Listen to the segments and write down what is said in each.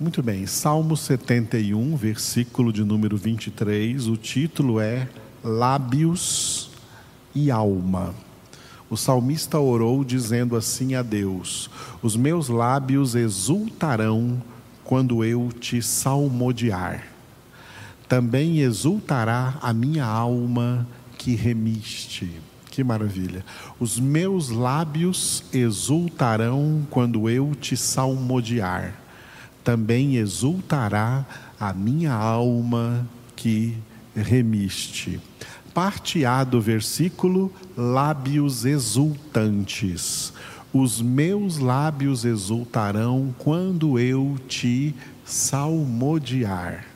Muito bem, Salmo 71, versículo de número 23, o título é Lábios e Alma. O salmista orou dizendo assim a Deus: Os meus lábios exultarão quando eu te salmodiar. Também exultará a minha alma que remiste. Que maravilha. Os meus lábios exultarão quando eu te salmodiar também exultará a minha alma que remiste. Parte A do versículo, lábios exultantes. Os meus lábios exultarão quando eu te salmodiar.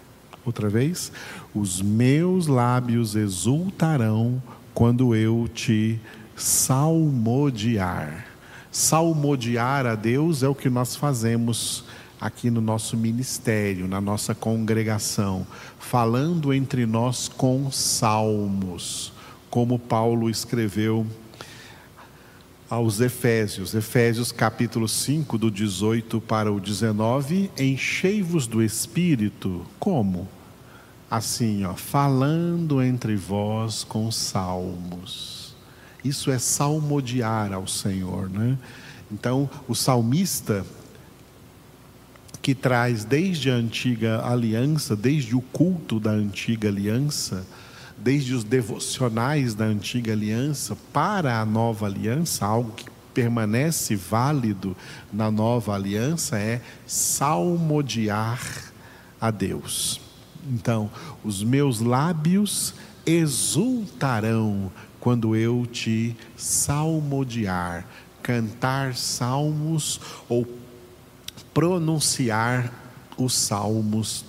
Outra vez, os meus lábios exultarão quando eu te salmodiar. Salmodiar a Deus é o que nós fazemos aqui no nosso ministério, na nossa congregação, falando entre nós com salmos, como Paulo escreveu aos Efésios, Efésios capítulo 5, do 18 para o 19, enchei-vos do Espírito, como? Assim, ó, falando entre vós com salmos. Isso é salmodiar ao Senhor, né? Então, o salmista, que traz desde a antiga aliança, desde o culto da antiga aliança, desde os devocionais da antiga aliança para a nova aliança, algo que permanece válido na nova aliança é salmodiar a Deus. Então, os meus lábios exultarão quando eu te salmodiar, cantar salmos ou pronunciar os salmos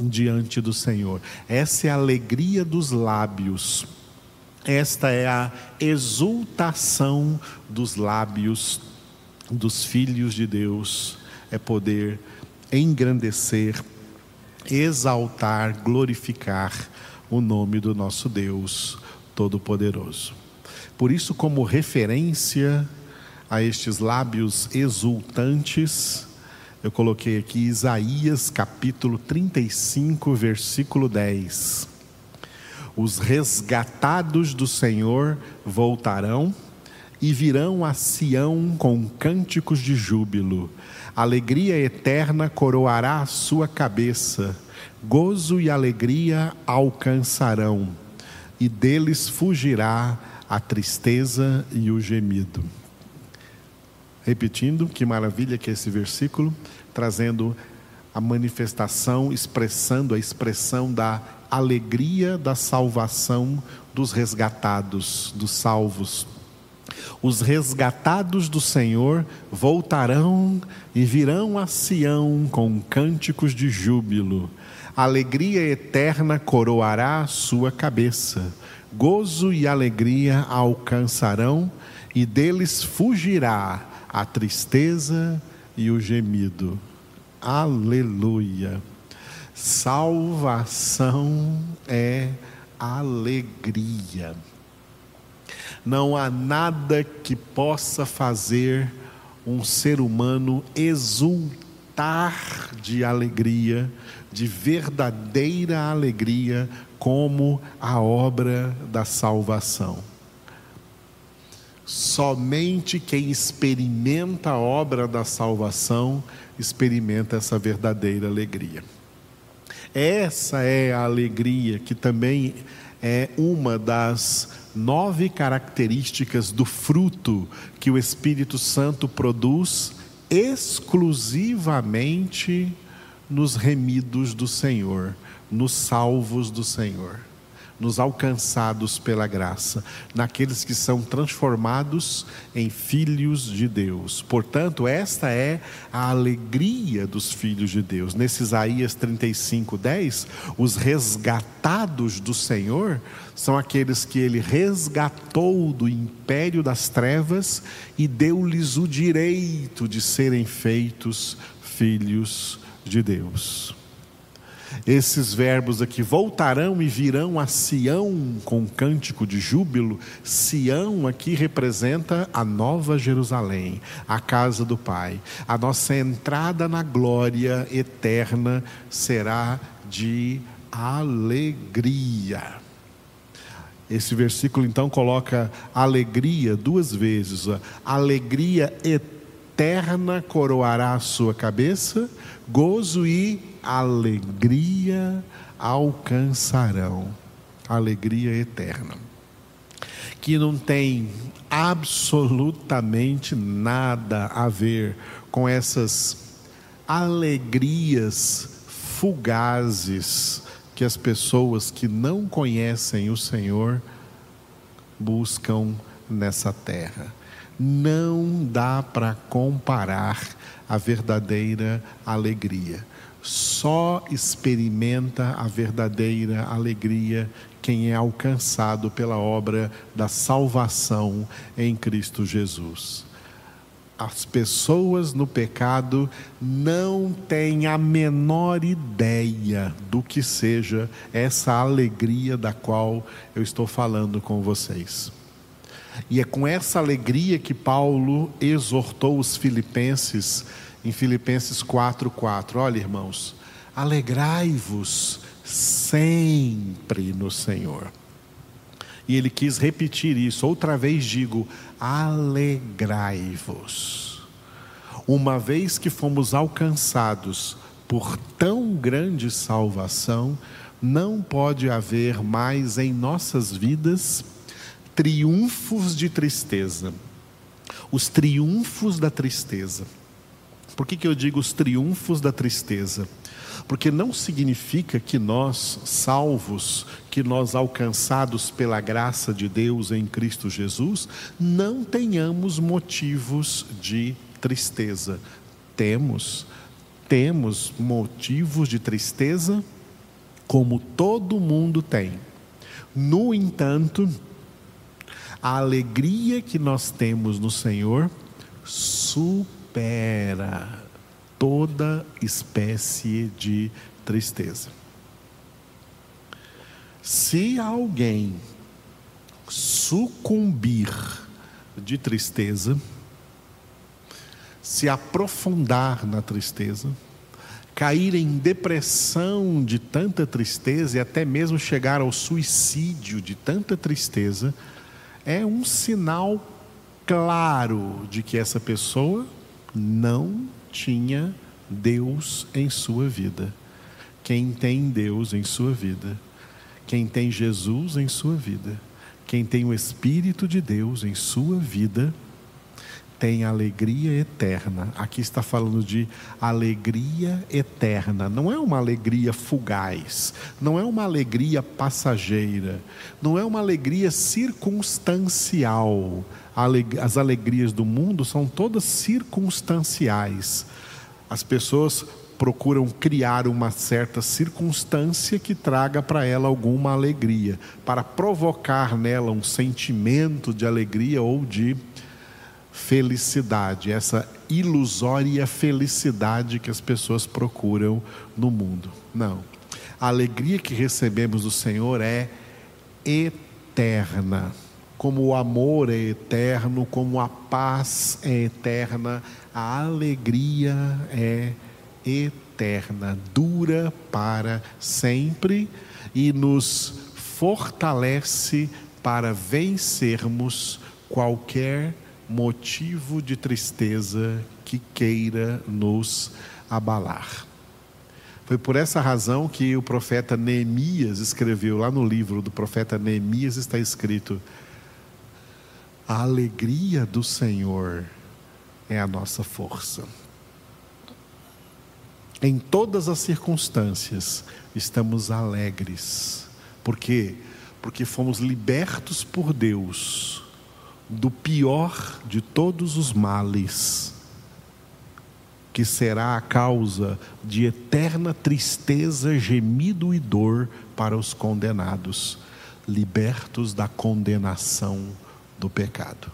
diante do Senhor. Essa é a alegria dos lábios. Esta é a exultação dos lábios dos filhos de Deus, é poder engrandecer, exaltar, glorificar o nome do nosso Deus Todo-Poderoso. Por isso, como referência a estes lábios exultantes, eu coloquei aqui Isaías capítulo 35, versículo 10. Os resgatados do Senhor voltarão e virão a Sião com cânticos de júbilo. Alegria eterna coroará a sua cabeça, gozo e alegria alcançarão, e deles fugirá a tristeza e o gemido. Repetindo, que maravilha que é esse versículo, trazendo a manifestação, expressando a expressão da alegria da salvação dos resgatados, dos salvos. Os resgatados do Senhor voltarão e virão a Sião com cânticos de júbilo. Alegria eterna coroará sua cabeça. Gozo e alegria alcançarão, e deles fugirá a tristeza e o gemido. Aleluia. Salvação é alegria. Não há nada que possa fazer um ser humano exultar de alegria, de verdadeira alegria, como a obra da salvação. Somente quem experimenta a obra da salvação experimenta essa verdadeira alegria. Essa é a alegria que também é uma das nove características do fruto que o Espírito Santo produz exclusivamente nos remidos do Senhor, nos salvos do Senhor nos alcançados pela graça, naqueles que são transformados em filhos de Deus. Portanto, esta é a alegria dos filhos de Deus. Nesse Isaías 35, 10, os resgatados do Senhor são aqueles que ele resgatou do império das trevas e deu-lhes o direito de serem feitos filhos de Deus. Esses verbos aqui voltarão e virão a Sião com cântico de júbilo. Sião aqui representa a nova Jerusalém, a casa do Pai. A nossa entrada na glória eterna será de alegria. Esse versículo então coloca alegria duas vezes. Alegria eterna coroará a sua cabeça, gozo e alegria alcançarão. Alegria eterna. Que não tem absolutamente nada a ver com essas alegrias fugazes que as pessoas que não conhecem o Senhor buscam nessa terra. Não dá para comparar a verdadeira alegria. Só experimenta a verdadeira alegria quem é alcançado pela obra da salvação em Cristo Jesus as pessoas no pecado não têm a menor ideia do que seja essa alegria da qual eu estou falando com vocês. E é com essa alegria que Paulo exortou os filipenses em Filipenses 4:4. Olha, irmãos, alegrai-vos sempre no Senhor. E ele quis repetir isso. Outra vez digo: alegrai-vos. Uma vez que fomos alcançados por tão grande salvação, não pode haver mais em nossas vidas triunfos de tristeza. Os triunfos da tristeza. Por que, que eu digo os triunfos da tristeza? porque não significa que nós, salvos, que nós alcançados pela graça de Deus em Cristo Jesus, não tenhamos motivos de tristeza. Temos, temos motivos de tristeza, como todo mundo tem. No entanto, a alegria que nós temos no Senhor supera toda espécie de tristeza. Se alguém sucumbir de tristeza, se aprofundar na tristeza, cair em depressão de tanta tristeza e até mesmo chegar ao suicídio de tanta tristeza, é um sinal claro de que essa pessoa não tinha Deus em sua vida. Quem tem Deus em sua vida, quem tem Jesus em sua vida, quem tem o Espírito de Deus em sua vida, tem alegria eterna. Aqui está falando de alegria eterna. Não é uma alegria fugaz, não é uma alegria passageira, não é uma alegria circunstancial. As alegrias do mundo são todas circunstanciais. As pessoas procuram criar uma certa circunstância que traga para ela alguma alegria, para provocar nela um sentimento de alegria ou de felicidade, essa ilusória felicidade que as pessoas procuram no mundo. Não. A alegria que recebemos do Senhor é eterna. Como o amor é eterno, como a paz é eterna, a alegria é eterna, dura para sempre e nos fortalece para vencermos qualquer motivo de tristeza que queira nos abalar. Foi por essa razão que o profeta Neemias escreveu, lá no livro do profeta Neemias está escrito: A alegria do Senhor é a nossa força. Em todas as circunstâncias, estamos alegres. Por quê? Porque fomos libertos por Deus do pior de todos os males, que será a causa de eterna tristeza, gemido e dor para os condenados, libertos da condenação do pecado,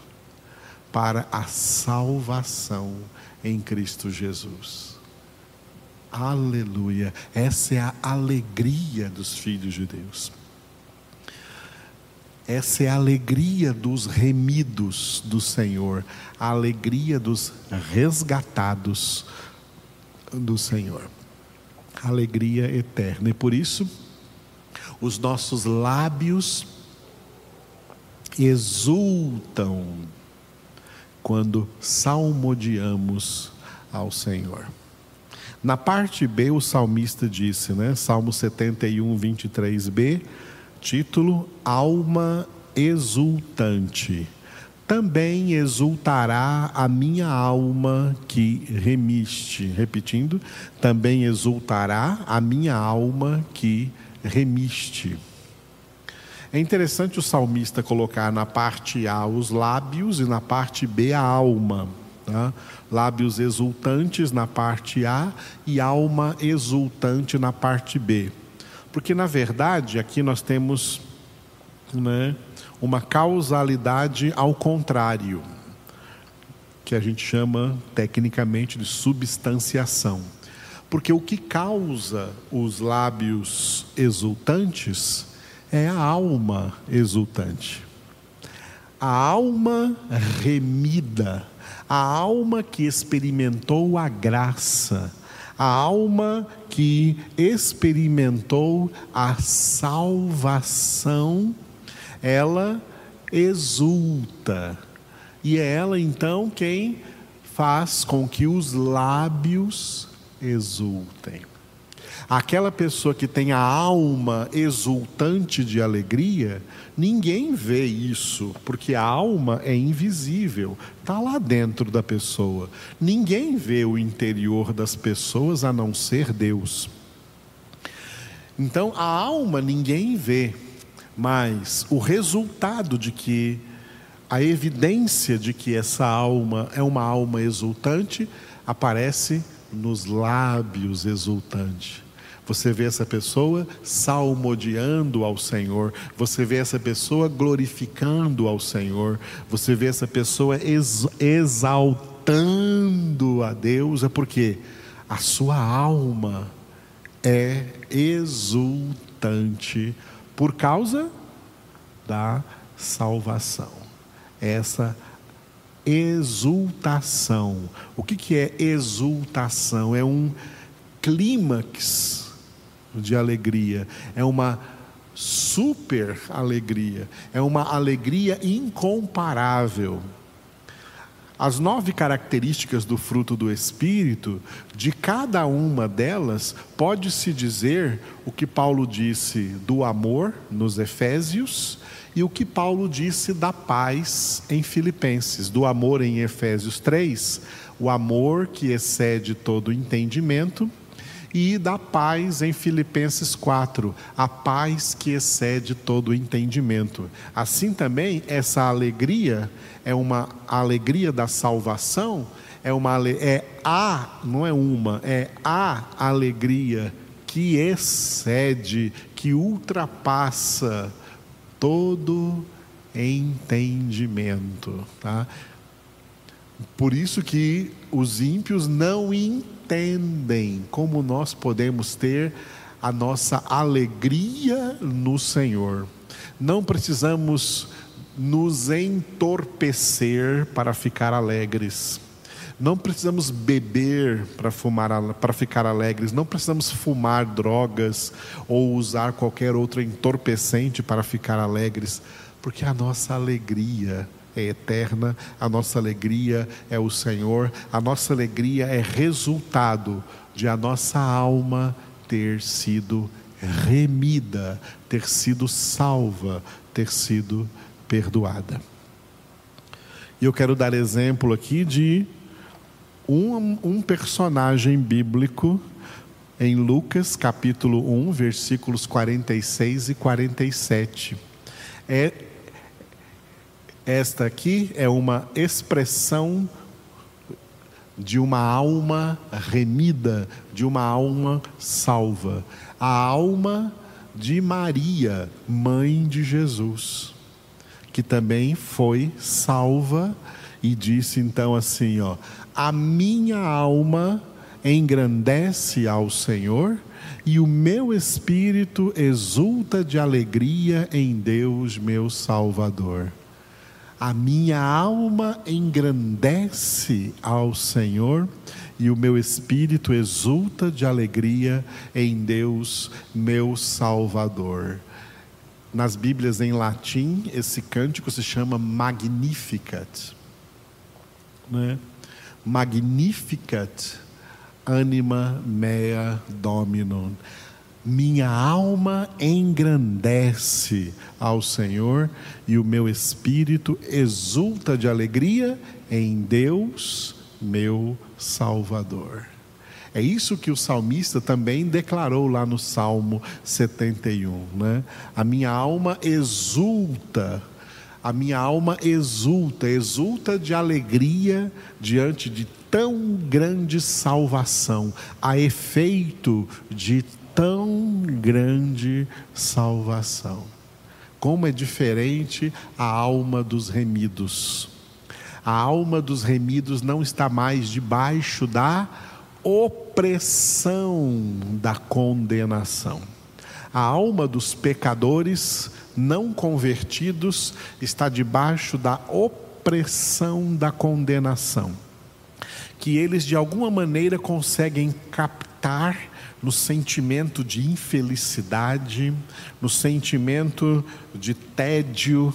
para a salvação em Cristo Jesus. Aleluia. Essa é a alegria dos filhos de Deus. Essa é a alegria dos remidos do Senhor, a alegria dos resgatados do Senhor. Alegria eterna. E por isso, os nossos lábios exultam quando salmodiamos ao Senhor. Na parte B, o salmista disse, né? Salmo 71, 23b, título Alma exultante. Também exultará a minha alma que remiste. Repetindo, também exultará a minha alma que remiste. É interessante o salmista colocar na parte A os lábios e na parte B a alma. Tá? Lábios exultantes na parte A e alma exultante na parte B. Porque, na verdade, aqui nós temos né, uma causalidade ao contrário, que a gente chama tecnicamente de substanciação. Porque o que causa os lábios exultantes é a alma exultante. A alma remida, a alma que experimentou a graça, a alma que experimentou a salvação, ela exulta. E é ela então quem faz com que os lábios exultem. Aquela pessoa que tem a alma exultante de alegria, ninguém vê isso, porque a alma é invisível, está lá dentro da pessoa. Ninguém vê o interior das pessoas a não ser Deus. Então, a alma ninguém vê, mas o resultado de que, a evidência de que essa alma é uma alma exultante, aparece nos lábios exultantes. Você vê essa pessoa salmodiando ao Senhor, você vê essa pessoa glorificando ao Senhor, você vê essa pessoa ex exaltando a Deus, é porque a sua alma é exultante por causa da salvação. Essa exultação. O que, que é exultação? É um clímax de alegria, é uma super alegria, é uma alegria incomparável. As nove características do fruto do Espírito, de cada uma delas, pode-se dizer o que Paulo disse do amor nos Efésios e o que Paulo disse da paz em Filipenses. Do amor em Efésios 3, o amor que excede todo entendimento e da paz em Filipenses 4, a paz que excede todo o entendimento. Assim também, essa alegria é uma alegria da salvação, é uma é a, não é uma, é a alegria que excede, que ultrapassa todo entendimento, tá? Por isso que os ímpios não entendem entendem como nós podemos ter a nossa alegria no Senhor. Não precisamos nos entorpecer para ficar alegres. Não precisamos beber para fumar para ficar alegres, não precisamos fumar drogas ou usar qualquer outro entorpecente para ficar alegres, porque a nossa alegria é eterna, a nossa alegria é o Senhor, a nossa alegria é resultado de a nossa alma ter sido remida, ter sido salva, ter sido perdoada. E eu quero dar exemplo aqui de um, um personagem bíblico em Lucas capítulo 1, versículos 46 e 47. É esta aqui é uma expressão de uma alma remida, de uma alma salva. A alma de Maria, mãe de Jesus, que também foi salva e disse então assim, ó: "A minha alma engrandece ao Senhor e o meu espírito exulta de alegria em Deus, meu Salvador. A minha alma engrandece ao Senhor e o meu espírito exulta de alegria em Deus, meu Salvador. Nas Bíblias em latim, esse cântico se chama Magnificat. Né? Magnificat anima mea dominum. Minha alma engrandece ao Senhor e o meu espírito exulta de alegria em Deus, meu Salvador. É isso que o salmista também declarou lá no Salmo 71, né? A minha alma exulta, a minha alma exulta, exulta de alegria diante de tão grande salvação, a efeito de tão grande salvação. Como é diferente a alma dos remidos. A alma dos remidos não está mais debaixo da opressão da condenação. A alma dos pecadores não convertidos está debaixo da opressão da condenação, que eles de alguma maneira conseguem captar no sentimento de infelicidade, no sentimento de tédio,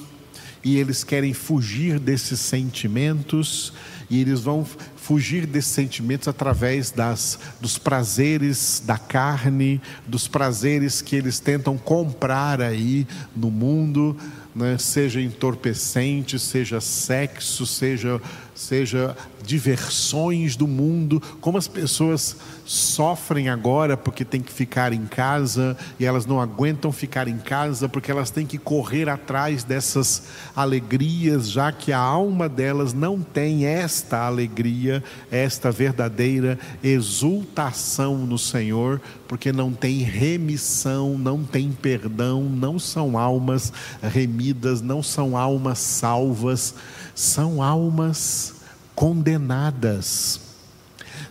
e eles querem fugir desses sentimentos, e eles vão fugir desses sentimentos através das, dos prazeres da carne, dos prazeres que eles tentam comprar aí no mundo, né? seja entorpecente, seja sexo, seja, seja diversões do mundo, como as pessoas sofrem agora porque têm que ficar em casa e elas não aguentam ficar em casa porque elas têm que correr atrás dessas alegrias, já que a alma delas não tem esta alegria, esta verdadeira exultação no Senhor, porque não tem remissão, não tem perdão, não são almas remidas, não são almas salvas, são almas condenadas.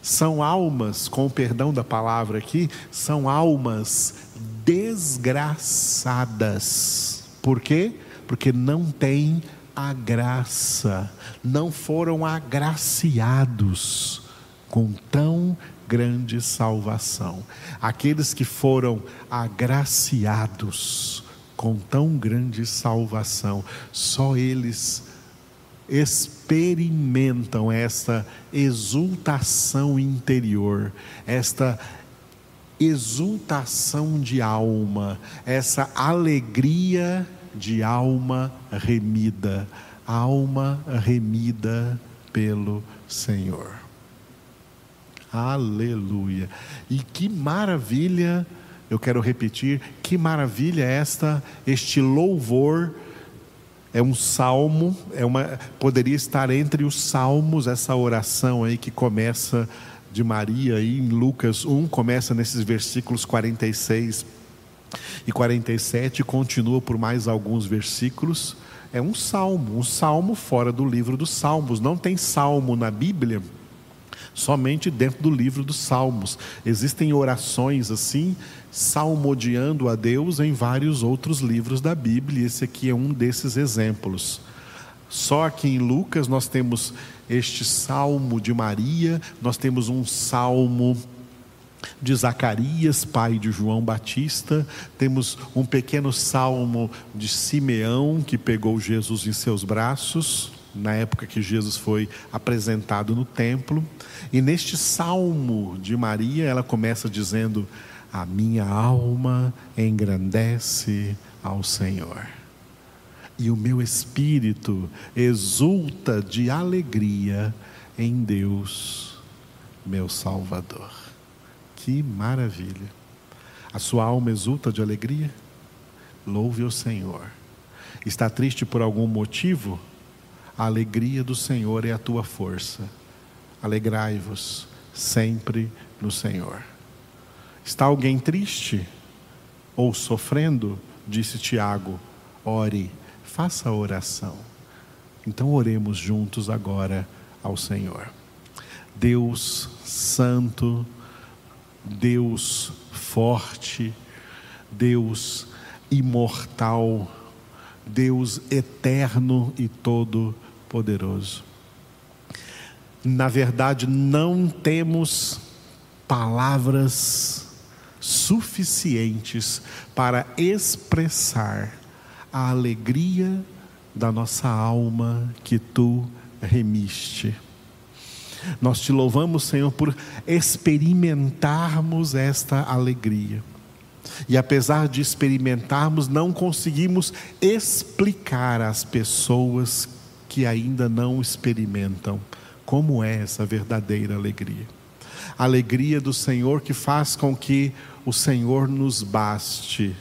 São almas, com o perdão da palavra aqui, são almas desgraçadas. Por quê? Porque não têm a graça, não foram agraciados com tão grande salvação. Aqueles que foram agraciados com tão grande salvação, só eles experimentam esta exultação interior, esta exultação de alma, essa alegria de alma remida, alma remida pelo Senhor. Aleluia. E que maravilha, eu quero repetir, que maravilha esta este louvor é um salmo, é uma, poderia estar entre os salmos, essa oração aí que começa de Maria aí em Lucas 1, começa nesses versículos 46 e 47 e continua por mais alguns versículos. É um salmo, um salmo fora do livro dos Salmos. Não tem salmo na Bíblia somente dentro do livro dos Salmos. Existem orações assim, salmodiando a Deus em vários outros livros da Bíblia, e esse aqui é um desses exemplos. Só aqui em Lucas nós temos este salmo de Maria, nós temos um salmo de Zacarias, pai de João Batista, temos um pequeno salmo de Simeão, que pegou Jesus em seus braços, na época que Jesus foi apresentado no templo. E neste salmo de Maria, ela começa dizendo: A minha alma engrandece ao Senhor, e o meu espírito exulta de alegria em Deus, meu Salvador. Que maravilha! A sua alma exulta de alegria? Louve o Senhor. Está triste por algum motivo? A alegria do Senhor é a tua força. Alegrai-vos sempre no Senhor. Está alguém triste ou sofrendo? Disse Tiago: ore, faça oração. Então oremos juntos agora ao Senhor. Deus Santo, Deus forte, Deus imortal, Deus eterno e todo-poderoso. Na verdade, não temos palavras suficientes para expressar a alegria da nossa alma que tu remiste. Nós te louvamos, Senhor, por experimentarmos esta alegria. E apesar de experimentarmos, não conseguimos explicar às pessoas que ainda não experimentam como é essa verdadeira alegria. A alegria do Senhor que faz com que o Senhor nos baste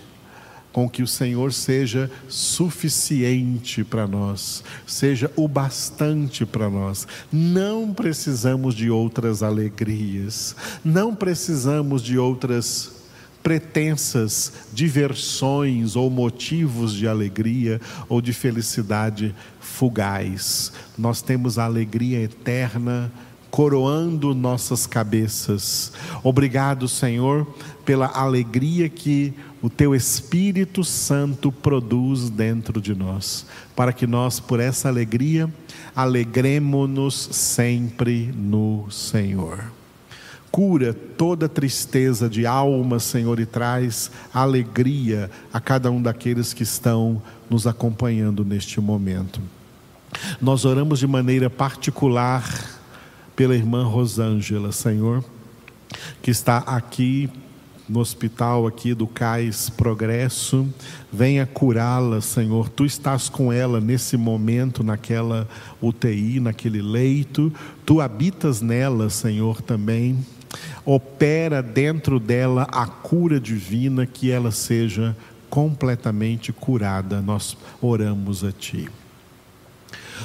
com que o Senhor seja suficiente para nós, seja o bastante para nós. Não precisamos de outras alegrias, não precisamos de outras pretensas diversões ou motivos de alegria ou de felicidade fugaz. Nós temos a alegria eterna coroando nossas cabeças. Obrigado, Senhor, pela alegria que o Teu Espírito Santo produz dentro de nós, para que nós, por essa alegria, alegremos-nos sempre no Senhor. Cura toda tristeza de alma, Senhor, e traz alegria a cada um daqueles que estão nos acompanhando neste momento. Nós oramos de maneira particular pela irmã Rosângela, Senhor, que está aqui no hospital aqui do Cais Progresso, venha curá-la, Senhor. Tu estás com ela nesse momento, naquela UTI, naquele leito. Tu habitas nela, Senhor, também. Opera dentro dela a cura divina, que ela seja completamente curada. Nós oramos a Ti.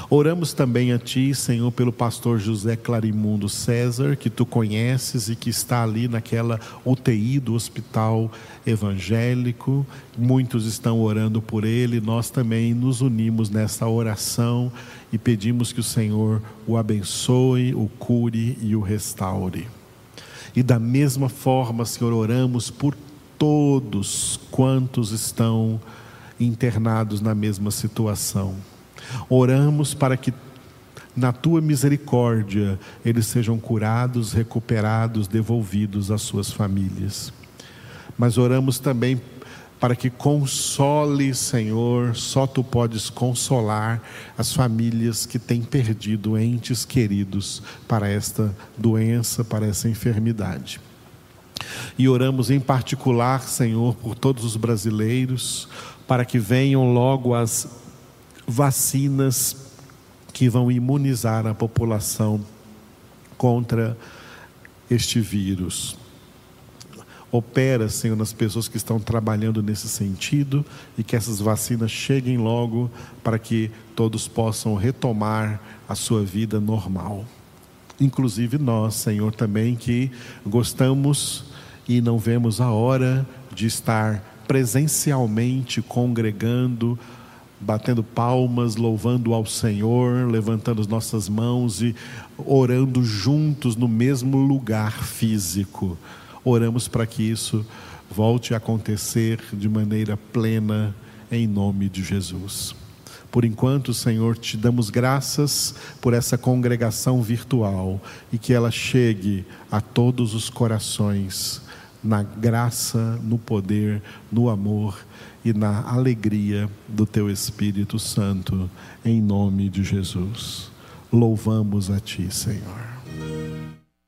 Oramos também a Ti, Senhor, pelo pastor José Clarimundo César, que Tu conheces e que está ali naquela UTI do hospital evangélico. Muitos estão orando por ele, nós também nos unimos nessa oração e pedimos que o Senhor o abençoe, o cure e o restaure. E da mesma forma, Senhor, oramos por todos quantos estão internados na mesma situação Oramos para que na tua misericórdia eles sejam curados, recuperados, devolvidos às suas famílias. Mas oramos também para que console, Senhor, só tu podes consolar as famílias que têm perdido entes queridos para esta doença, para essa enfermidade. E oramos em particular, Senhor, por todos os brasileiros, para que venham logo as vacinas que vão imunizar a população contra este vírus. Opera, Senhor, nas pessoas que estão trabalhando nesse sentido e que essas vacinas cheguem logo para que todos possam retomar a sua vida normal. Inclusive nós, Senhor, também que gostamos e não vemos a hora de estar presencialmente congregando batendo palmas, louvando ao Senhor, levantando as nossas mãos e orando juntos no mesmo lugar físico. Oramos para que isso volte a acontecer de maneira plena, em nome de Jesus. Por enquanto, Senhor, te damos graças por essa congregação virtual e que ela chegue a todos os corações na graça, no poder, no amor e na alegria do teu Espírito Santo, em nome de Jesus. Louvamos a ti, Senhor.